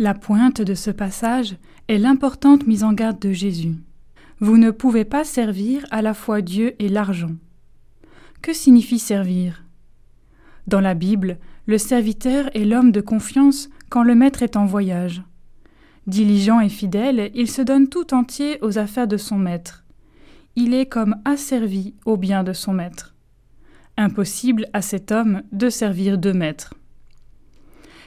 La pointe de ce passage est l'importante mise en garde de Jésus. Vous ne pouvez pas servir à la fois Dieu et l'argent. Que signifie servir? Dans la Bible, le serviteur est l'homme de confiance quand le maître est en voyage. Diligent et fidèle, il se donne tout entier aux affaires de son maître. Il est comme asservi au bien de son maître. Impossible à cet homme de servir deux maîtres.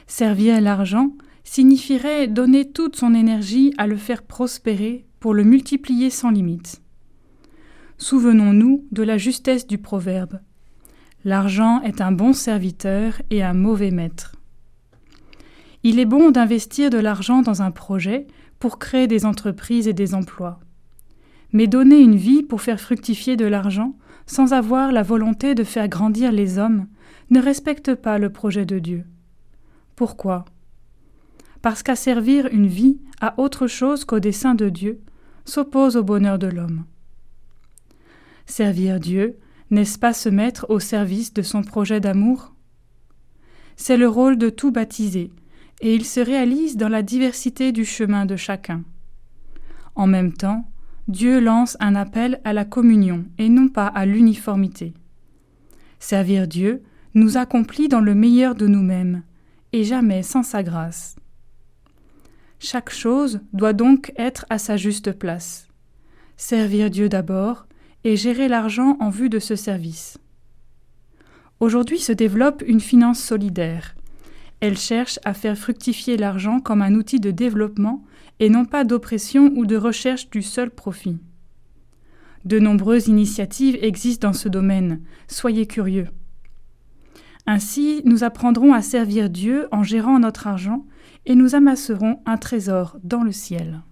Servir l'argent signifierait donner toute son énergie à le faire prospérer pour le multiplier sans limite. Souvenons-nous de la justesse du proverbe. L'argent est un bon serviteur et un mauvais maître. Il est bon d'investir de l'argent dans un projet pour créer des entreprises et des emplois. Mais donner une vie pour faire fructifier de l'argent sans avoir la volonté de faire grandir les hommes ne respecte pas le projet de Dieu. Pourquoi? Parce qu'à servir une vie à autre chose qu'au dessein de Dieu s'oppose au bonheur de l'homme. Servir Dieu, n'est-ce pas se mettre au service de son projet d'amour? C'est le rôle de tout baptisé, et il se réalise dans la diversité du chemin de chacun. En même temps, Dieu lance un appel à la communion et non pas à l'uniformité. Servir Dieu nous accomplit dans le meilleur de nous-mêmes, et jamais sans sa grâce. Chaque chose doit donc être à sa juste place. Servir Dieu d'abord et gérer l'argent en vue de ce service. Aujourd'hui se développe une finance solidaire. Elle cherche à faire fructifier l'argent comme un outil de développement et non pas d'oppression ou de recherche du seul profit. De nombreuses initiatives existent dans ce domaine, soyez curieux. Ainsi, nous apprendrons à servir Dieu en gérant notre argent et nous amasserons un trésor dans le ciel.